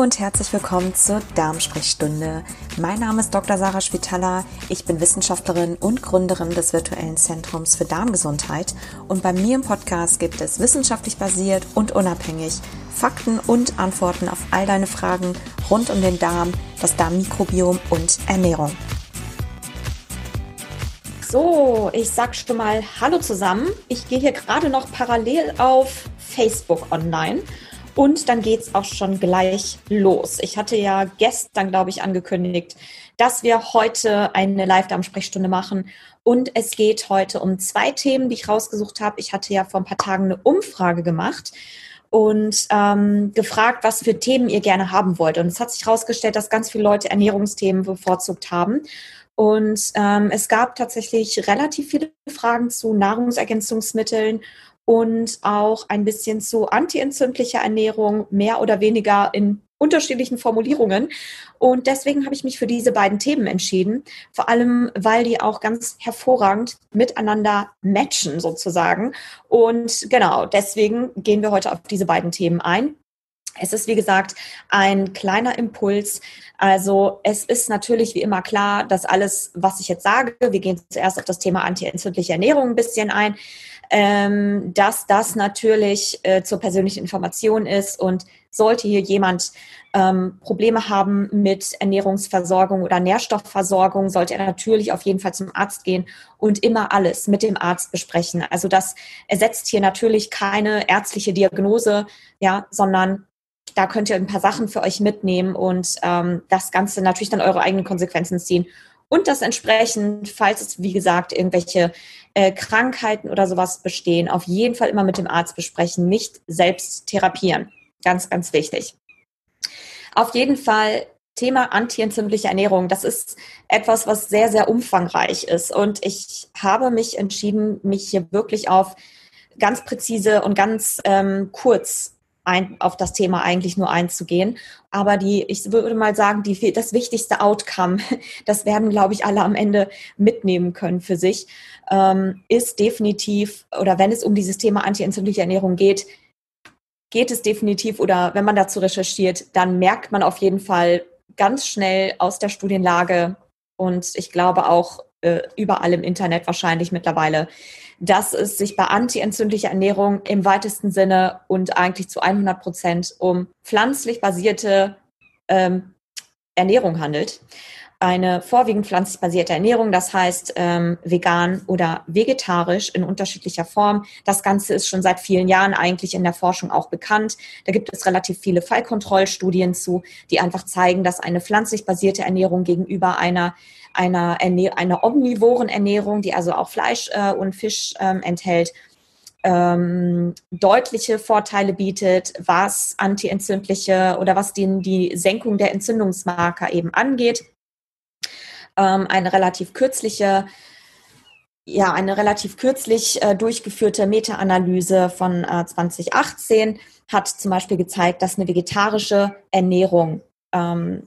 Und herzlich willkommen zur Darmsprechstunde. Mein Name ist Dr. Sarah Spitaler. Ich bin Wissenschaftlerin und Gründerin des virtuellen Zentrums für Darmgesundheit. Und bei mir im Podcast gibt es wissenschaftlich basiert und unabhängig Fakten und Antworten auf all deine Fragen rund um den Darm, das Darmmikrobiom und Ernährung. So, ich sag schon mal Hallo zusammen. Ich gehe hier gerade noch parallel auf Facebook online und dann geht's auch schon gleich los. Ich hatte ja gestern, glaube ich, angekündigt, dass wir heute eine Live-Darm-Sprechstunde machen. Und es geht heute um zwei Themen, die ich rausgesucht habe. Ich hatte ja vor ein paar Tagen eine Umfrage gemacht und ähm, gefragt, was für Themen ihr gerne haben wollt. Und es hat sich herausgestellt, dass ganz viele Leute Ernährungsthemen bevorzugt haben. Und ähm, es gab tatsächlich relativ viele Fragen zu Nahrungsergänzungsmitteln und auch ein bisschen zu antientzündlicher Ernährung, mehr oder weniger in unterschiedlichen Formulierungen. Und deswegen habe ich mich für diese beiden Themen entschieden, vor allem weil die auch ganz hervorragend miteinander matchen sozusagen. Und genau, deswegen gehen wir heute auf diese beiden Themen ein. Es ist, wie gesagt, ein kleiner Impuls. Also es ist natürlich wie immer klar, dass alles, was ich jetzt sage, wir gehen zuerst auf das Thema antientzündliche Ernährung ein bisschen ein, ähm, dass das natürlich äh, zur persönlichen Information ist und sollte hier jemand ähm, Probleme haben mit Ernährungsversorgung oder Nährstoffversorgung, sollte er natürlich auf jeden Fall zum Arzt gehen und immer alles mit dem Arzt besprechen. Also das ersetzt hier natürlich keine ärztliche Diagnose, ja, sondern da könnt ihr ein paar Sachen für euch mitnehmen und ähm, das Ganze natürlich dann eure eigenen Konsequenzen ziehen. Und das entsprechend, falls es, wie gesagt, irgendwelche äh, Krankheiten oder sowas bestehen, auf jeden Fall immer mit dem Arzt besprechen, nicht selbst therapieren. Ganz, ganz wichtig. Auf jeden Fall Thema antientzündliche Ernährung. Das ist etwas, was sehr, sehr umfangreich ist. Und ich habe mich entschieden, mich hier wirklich auf ganz präzise und ganz ähm, kurz ein, auf das Thema eigentlich nur einzugehen. Aber die, ich würde mal sagen, die, das wichtigste Outcome, das werden, glaube ich, alle am Ende mitnehmen können für sich, ähm, ist definitiv, oder wenn es um dieses Thema antientzündliche Ernährung geht, geht es definitiv, oder wenn man dazu recherchiert, dann merkt man auf jeden Fall ganz schnell aus der Studienlage und ich glaube auch äh, überall im Internet wahrscheinlich mittlerweile, dass es sich bei antientzündlicher Ernährung im weitesten Sinne und eigentlich zu 100 Prozent um pflanzlich basierte ähm, Ernährung handelt. Eine vorwiegend pflanzlich basierte Ernährung, das heißt ähm, vegan oder vegetarisch in unterschiedlicher Form. Das Ganze ist schon seit vielen Jahren eigentlich in der Forschung auch bekannt. Da gibt es relativ viele Fallkontrollstudien zu, die einfach zeigen, dass eine pflanzlich basierte Ernährung gegenüber einer einer, einer omnivoren Ernährung, die also auch Fleisch äh, und Fisch ähm, enthält, ähm, deutliche Vorteile bietet, was antientzündliche oder was den, die Senkung der Entzündungsmarker eben angeht. Ähm, eine relativ kürzliche ja, eine relativ kürzlich äh, durchgeführte Meta-Analyse von äh, 2018 hat zum Beispiel gezeigt, dass eine vegetarische Ernährung ähm,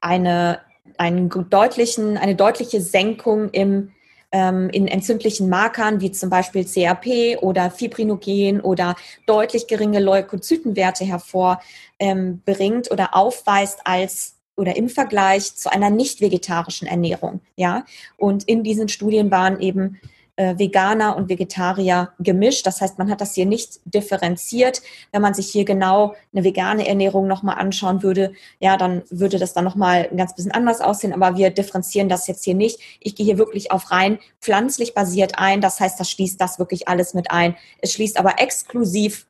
eine einen deutlichen, eine deutliche Senkung im, ähm, in entzündlichen Markern wie zum Beispiel CRP oder Fibrinogen oder deutlich geringe Leukozytenwerte hervorbringt ähm, oder aufweist als oder im Vergleich zu einer nicht vegetarischen Ernährung. Ja, und in diesen Studien waren eben äh, Veganer und Vegetarier gemischt. Das heißt, man hat das hier nicht differenziert. Wenn man sich hier genau eine vegane Ernährung nochmal anschauen würde, ja, dann würde das dann nochmal ein ganz bisschen anders aussehen. Aber wir differenzieren das jetzt hier nicht. Ich gehe hier wirklich auf rein pflanzlich basiert ein. Das heißt, das schließt das wirklich alles mit ein. Es schließt aber exklusiv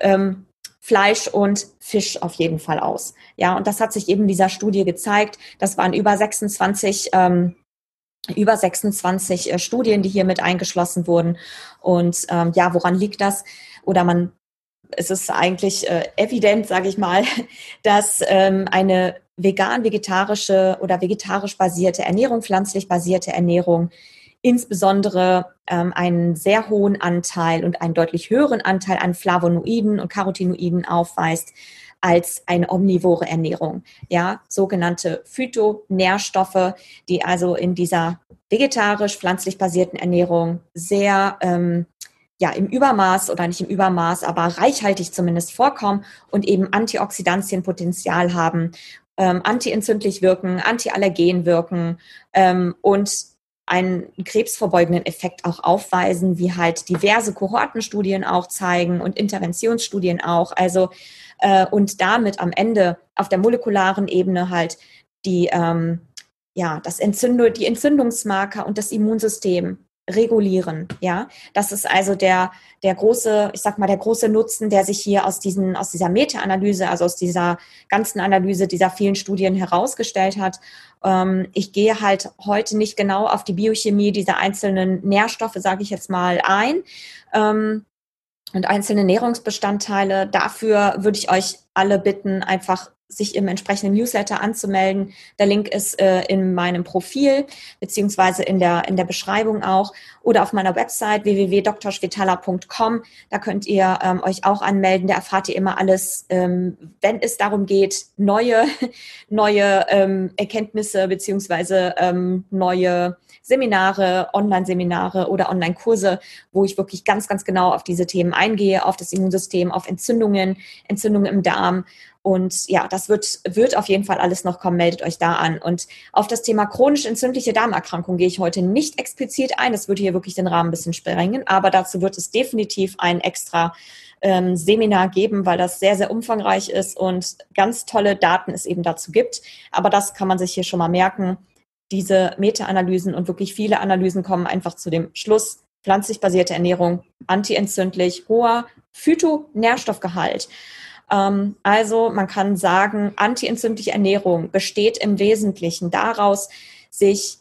ähm, Fleisch und Fisch auf jeden Fall aus. Ja, und das hat sich eben dieser Studie gezeigt. Das waren über 26 ähm, über 26 äh, Studien, die hier mit eingeschlossen wurden. Und ähm, ja, woran liegt das? Oder man, es ist eigentlich äh, evident, sage ich mal, dass ähm, eine vegan-vegetarische oder vegetarisch basierte Ernährung, pflanzlich basierte Ernährung insbesondere ähm, einen sehr hohen Anteil und einen deutlich höheren Anteil an Flavonoiden und Carotinoiden aufweist als eine omnivore Ernährung. Ja, sogenannte Phytonährstoffe, die also in dieser vegetarisch, pflanzlich basierten Ernährung sehr, ähm, ja im Übermaß oder nicht im Übermaß, aber reichhaltig zumindest vorkommen und eben Antioxidantienpotenzial haben, ähm, antientzündlich wirken, antiallergen wirken ähm, und einen krebsvorbeugenden Effekt auch aufweisen, wie halt diverse Kohortenstudien auch zeigen und Interventionsstudien auch. Also äh, und damit am Ende auf der molekularen Ebene halt die ähm, ja das Entzündung, die Entzündungsmarker und das Immunsystem regulieren. Ja, das ist also der, der große, ich sag mal, der große Nutzen, der sich hier aus diesen, aus dieser Meta-Analyse, also aus dieser ganzen Analyse dieser vielen Studien herausgestellt hat. Ähm, ich gehe halt heute nicht genau auf die Biochemie dieser einzelnen Nährstoffe, sage ich jetzt mal, ein. Ähm, und einzelne Nährungsbestandteile. Dafür würde ich euch alle bitten, einfach sich im entsprechenden Newsletter anzumelden. Der Link ist äh, in meinem Profil beziehungsweise in der, in der Beschreibung auch oder auf meiner Website www.drschwetala.com. Da könnt ihr ähm, euch auch anmelden. Da erfahrt ihr immer alles, ähm, wenn es darum geht, neue, neue ähm, Erkenntnisse beziehungsweise ähm, neue Seminare, Online-Seminare oder Online-Kurse, wo ich wirklich ganz, ganz genau auf diese Themen eingehe, auf das Immunsystem, auf Entzündungen, Entzündungen im Darm und ja, das wird, wird auf jeden Fall alles noch kommen. Meldet euch da an. Und auf das Thema chronisch entzündliche Darmerkrankung gehe ich heute nicht explizit ein. Das würde hier wirklich den Rahmen ein bisschen sprengen. Aber dazu wird es definitiv ein extra ähm, Seminar geben, weil das sehr, sehr umfangreich ist und ganz tolle Daten es eben dazu gibt. Aber das kann man sich hier schon mal merken. Diese Meta-Analysen und wirklich viele Analysen kommen einfach zu dem Schluss, pflanzlich basierte Ernährung, antientzündlich, hoher Phytonährstoffgehalt. Ähm, also man kann sagen, antientzündliche Ernährung besteht im Wesentlichen daraus, sich,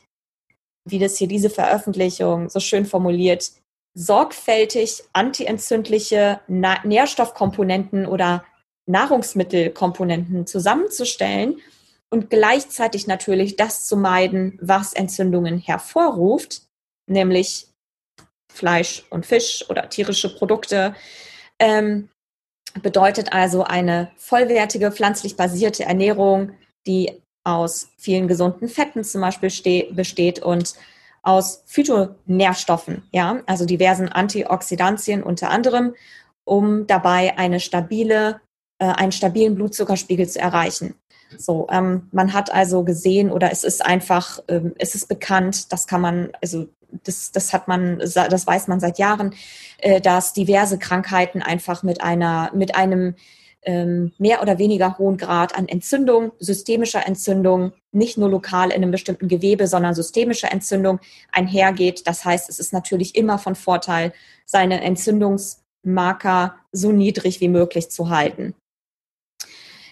wie das hier diese Veröffentlichung so schön formuliert, sorgfältig antientzündliche Nährstoffkomponenten oder Nahrungsmittelkomponenten zusammenzustellen und gleichzeitig natürlich das zu meiden, was Entzündungen hervorruft, nämlich Fleisch und Fisch oder tierische Produkte, ähm, bedeutet also eine vollwertige pflanzlich basierte Ernährung, die aus vielen gesunden Fetten zum Beispiel besteht und aus Phytonährstoffen, ja, also diversen Antioxidantien unter anderem, um dabei eine stabile, äh, einen stabilen Blutzuckerspiegel zu erreichen. So, ähm, man hat also gesehen oder es ist einfach, ähm, es ist bekannt, das kann man, also das, das hat man, das weiß man seit Jahren, äh, dass diverse Krankheiten einfach mit einer, mit einem ähm, mehr oder weniger hohen Grad an Entzündung, systemischer Entzündung, nicht nur lokal in einem bestimmten Gewebe, sondern systemischer Entzündung einhergeht. Das heißt, es ist natürlich immer von Vorteil, seine Entzündungsmarker so niedrig wie möglich zu halten.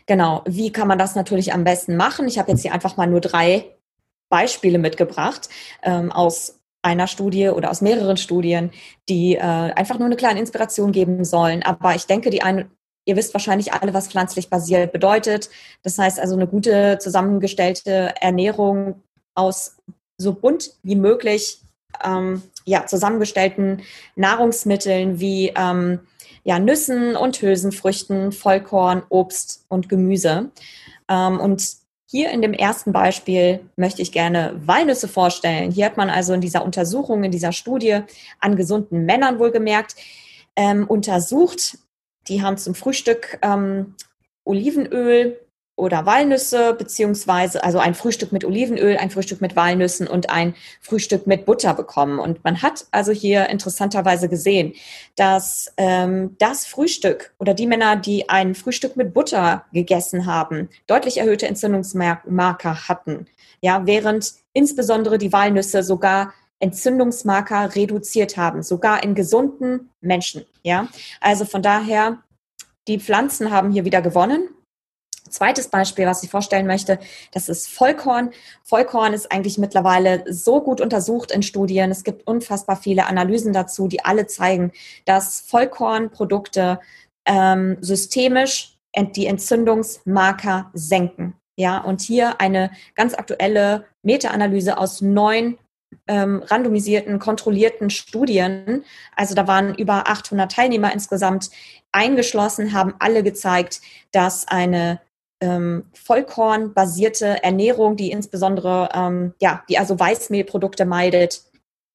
Genau, wie kann man das natürlich am besten machen? Ich habe jetzt hier einfach mal nur drei Beispiele mitgebracht ähm, aus einer Studie oder aus mehreren Studien, die äh, einfach nur eine kleine Inspiration geben sollen. Aber ich denke, die eine, ihr wisst wahrscheinlich alle, was pflanzlich basiert bedeutet. Das heißt also eine gute zusammengestellte Ernährung aus so bunt wie möglich ähm, ja, zusammengestellten Nahrungsmitteln wie ähm, ja, Nüssen und Hülsenfrüchten, Vollkorn, Obst und Gemüse. Ähm, und hier in dem ersten Beispiel möchte ich gerne Walnüsse vorstellen. Hier hat man also in dieser Untersuchung, in dieser Studie an gesunden Männern wohlgemerkt, ähm, untersucht. Die haben zum Frühstück ähm, Olivenöl oder Walnüsse, beziehungsweise also ein Frühstück mit Olivenöl, ein Frühstück mit Walnüssen und ein Frühstück mit Butter bekommen. Und man hat also hier interessanterweise gesehen, dass ähm, das Frühstück oder die Männer, die ein Frühstück mit Butter gegessen haben, deutlich erhöhte Entzündungsmarker hatten. Ja, während insbesondere die Walnüsse sogar Entzündungsmarker reduziert haben, sogar in gesunden Menschen. Ja, also von daher, die Pflanzen haben hier wieder gewonnen Zweites Beispiel, was ich vorstellen möchte, das ist Vollkorn. Vollkorn ist eigentlich mittlerweile so gut untersucht in Studien. Es gibt unfassbar viele Analysen dazu, die alle zeigen, dass Vollkornprodukte ähm, systemisch die Entzündungsmarker senken. Ja, und hier eine ganz aktuelle Meta-Analyse aus neun ähm, randomisierten, kontrollierten Studien. Also da waren über 800 Teilnehmer insgesamt eingeschlossen, haben alle gezeigt, dass eine ähm, Vollkorn-basierte Ernährung, die insbesondere, ähm, ja, die also Weißmehlprodukte meidet,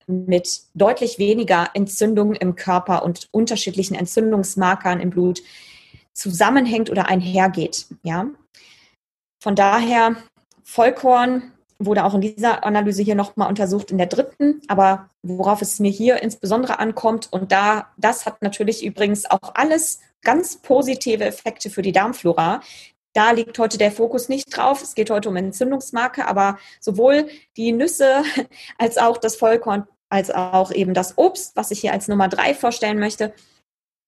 mit deutlich weniger Entzündungen im Körper und unterschiedlichen Entzündungsmarkern im Blut zusammenhängt oder einhergeht. Ja? Von daher, Vollkorn wurde auch in dieser Analyse hier nochmal untersucht, in der dritten, aber worauf es mir hier insbesondere ankommt, und da, das hat natürlich übrigens auch alles ganz positive Effekte für die Darmflora. Da liegt heute der Fokus nicht drauf. Es geht heute um Entzündungsmarke, aber sowohl die Nüsse als auch das Vollkorn, als auch eben das Obst, was ich hier als Nummer drei vorstellen möchte,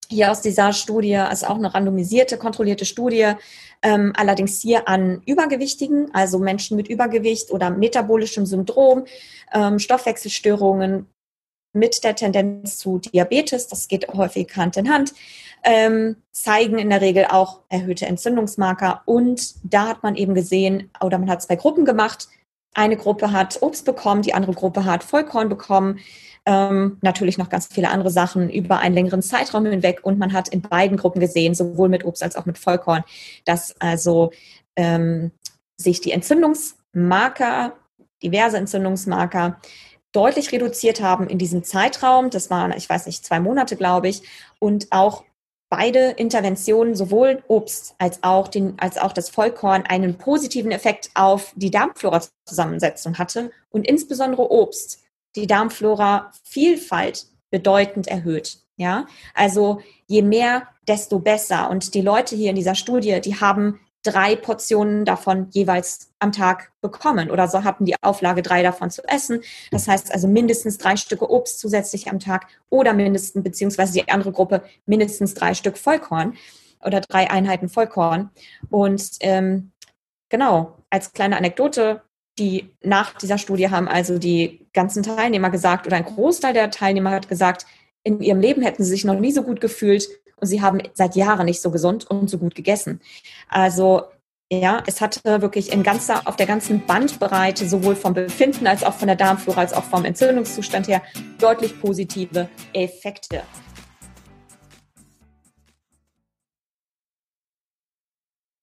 hier aus dieser Studie ist auch eine randomisierte, kontrollierte Studie, ähm, allerdings hier an Übergewichtigen, also Menschen mit Übergewicht oder metabolischem Syndrom, ähm, Stoffwechselstörungen mit der Tendenz zu Diabetes, das geht häufig Hand in Hand, ähm, zeigen in der Regel auch erhöhte Entzündungsmarker. Und da hat man eben gesehen, oder man hat zwei Gruppen gemacht. Eine Gruppe hat Obst bekommen, die andere Gruppe hat Vollkorn bekommen. Ähm, natürlich noch ganz viele andere Sachen über einen längeren Zeitraum hinweg. Und man hat in beiden Gruppen gesehen, sowohl mit Obst als auch mit Vollkorn, dass also ähm, sich die Entzündungsmarker, diverse Entzündungsmarker, deutlich reduziert haben in diesem Zeitraum. Das waren, ich weiß nicht, zwei Monate, glaube ich. Und auch beide Interventionen, sowohl Obst als auch, den, als auch das Vollkorn, einen positiven Effekt auf die Darmflora-Zusammensetzung hatte und insbesondere Obst die Darmflora-Vielfalt bedeutend erhöht. Ja, also je mehr, desto besser. Und die Leute hier in dieser Studie, die haben drei Portionen davon jeweils am Tag bekommen oder so hatten die Auflage, drei davon zu essen. Das heißt also mindestens drei Stücke Obst zusätzlich am Tag oder mindestens, beziehungsweise die andere Gruppe mindestens drei Stück Vollkorn oder drei Einheiten Vollkorn. Und ähm, genau, als kleine Anekdote, die nach dieser Studie haben also die ganzen Teilnehmer gesagt oder ein Großteil der Teilnehmer hat gesagt, in ihrem Leben hätten sie sich noch nie so gut gefühlt und sie haben seit Jahren nicht so gesund und so gut gegessen. Also ja, es hatte wirklich in ganzer, auf der ganzen Bandbreite, sowohl vom Befinden als auch von der Darmflora als auch vom Entzündungszustand her, deutlich positive Effekte.